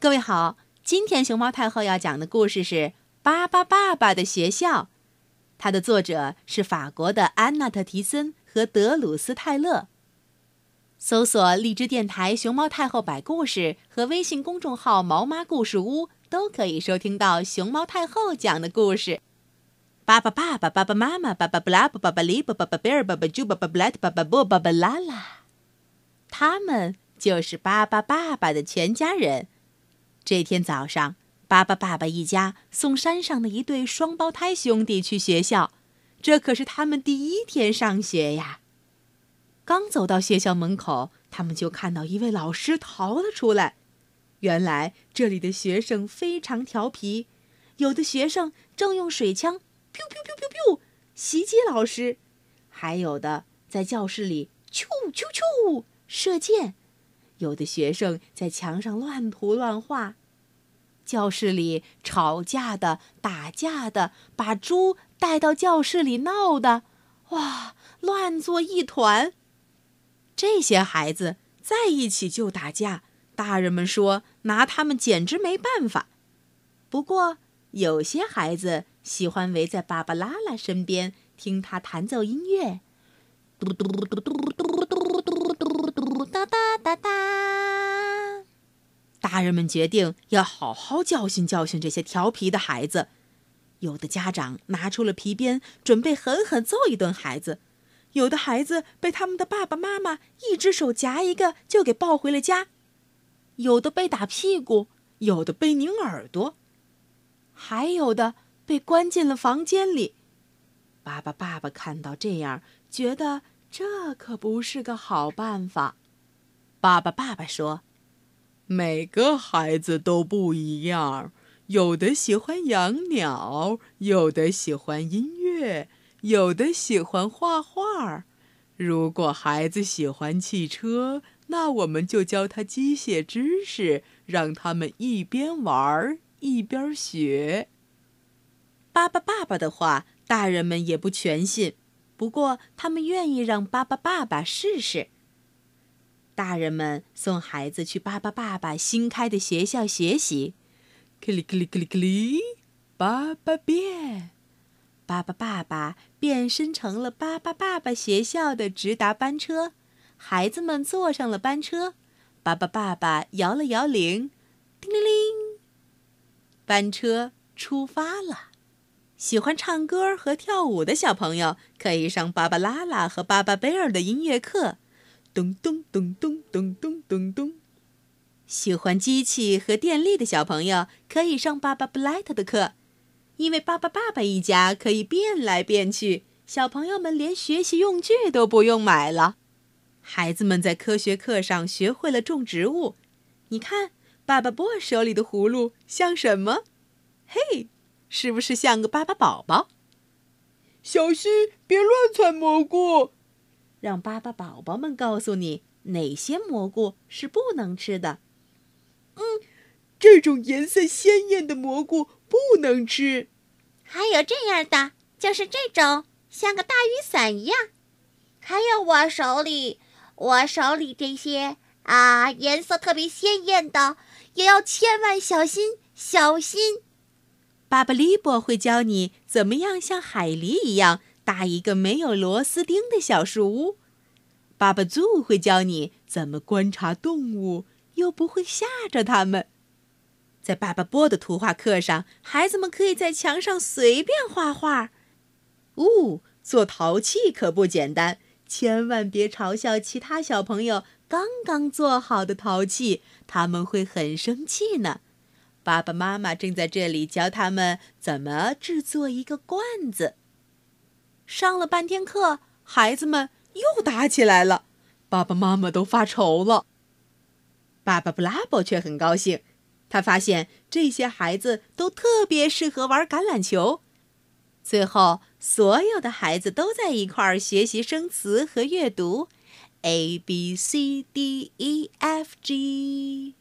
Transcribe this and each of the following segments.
各位好，今天熊猫太后要讲的故事是《巴巴爸爸的学校》，它的作者是法国的安娜特·提森和德鲁斯·泰勒。搜索荔枝电台“熊猫太后摆故事”和微信公众号“毛妈故事屋”，都可以收听到熊猫太后讲的故事。巴巴爸爸、爸爸妈妈、爸爸布拉布、爸爸里布、爸爸贝尔、爸爸猪、爸爸布莱特、爸爸布、爸爸拉拉，他们就是巴巴爸爸的全家人。这天早上，巴巴爸爸一家送山上的一对双胞胎兄弟去学校，这可是他们第一天上学呀。刚走到学校门口，他们就看到一位老师逃了出来。原来这里的学生非常调皮，有的学生正用水枪 “biu biu biu biu biu” 袭击老师，还有的在教室里“啾啾啾”射箭。有的学生在墙上乱涂乱画，教室里吵架的、打架的，把猪带到教室里闹的，哇，乱作一团。这些孩子在一起就打架，大人们说拿他们简直没办法。不过有些孩子喜欢围在芭芭拉拉身边，听他弹奏音乐，嘟嘟嘟嘟嘟大人们决定要好好教训教训这些调皮的孩子。有的家长拿出了皮鞭，准备狠狠揍一顿孩子。有的孩子被他们的爸爸妈妈一只手夹一个就给抱回了家，有的被打屁股，有的被拧耳朵，还有的被关进了房间里。爸爸爸爸看到这样，觉得这可不是个好办法。爸爸爸爸说：“每个孩子都不一样，有的喜欢养鸟，有的喜欢音乐。”有的喜欢画画，如果孩子喜欢汽车，那我们就教他机械知识，让他们一边玩一边学。巴巴爸爸的话，大人们也不全信，不过他们愿意让巴巴爸爸试试。大人们送孩子去巴巴爸爸新开的学校学习，克里克里克里克里，巴巴变。巴巴爸爸变身成了巴巴爸爸学校的直达班车，孩子们坐上了班车。巴巴爸爸摇了摇铃，叮铃铃，班车出发了。喜欢唱歌和跳舞的小朋友可以上芭芭拉拉和巴巴贝尔的音乐课，咚咚咚咚咚咚咚咚。喜欢机器和电力的小朋友可以上巴巴布莱特的课。因为巴巴爸爸一家可以变来变去，小朋友们连学习用具都不用买了。孩子们在科学课上学会了种植物。你看，爸爸波手里的葫芦像什么？嘿，是不是像个巴巴宝宝？小心，别乱采蘑菇。让巴巴宝宝们告诉你哪些蘑菇是不能吃的。嗯，这种颜色鲜艳的蘑菇不能吃。还有这样的，就是这种像个大雨伞一样。还有我手里，我手里这些啊，颜色特别鲜艳的，也要千万小心，小心。巴巴利波会教你怎么样像海狸一样搭一个没有螺丝钉的小树屋。巴巴祖会教你怎么观察动物，又不会吓着它们。在爸爸波的图画课上，孩子们可以在墙上随便画画。呜，做陶器可不简单，千万别嘲笑其他小朋友刚刚做好的陶器，他们会很生气呢。爸爸妈妈正在这里教他们怎么制作一个罐子。上了半天课，孩子们又打起来了，爸爸妈妈都发愁了。爸爸布拉伯却很高兴。他发现这些孩子都特别适合玩橄榄球。最后，所有的孩子都在一块儿学习生词和阅读，a b c d e f g。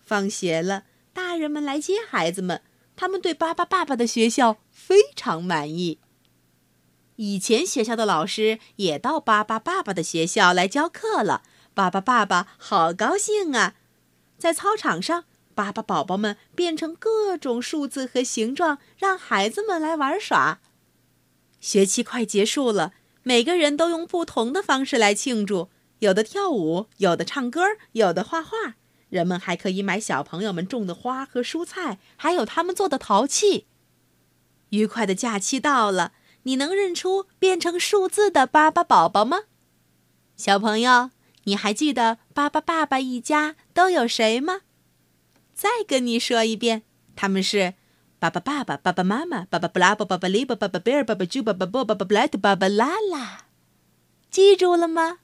放学了，大人们来接孩子们，他们对巴巴爸爸的学校非常满意。以前学校的老师也到巴巴爸爸的学校来教课了，巴巴爸爸好高兴啊！在操场上。巴巴宝宝们变成各种数字和形状，让孩子们来玩耍。学期快结束了，每个人都用不同的方式来庆祝，有的跳舞，有的唱歌，有的画画。人们还可以买小朋友们种的花和蔬菜，还有他们做的陶器。愉快的假期到了，你能认出变成数字的巴巴宝宝吗？小朋友，你还记得巴巴爸爸一家都有谁吗？再跟你说一遍，他们是巴巴爸爸、爸爸妈妈、巴巴布拉巴巴巴利巴、巴巴贝尔、巴巴猪、巴、巴波、巴巴布莱特、巴巴拉拉，记住了吗？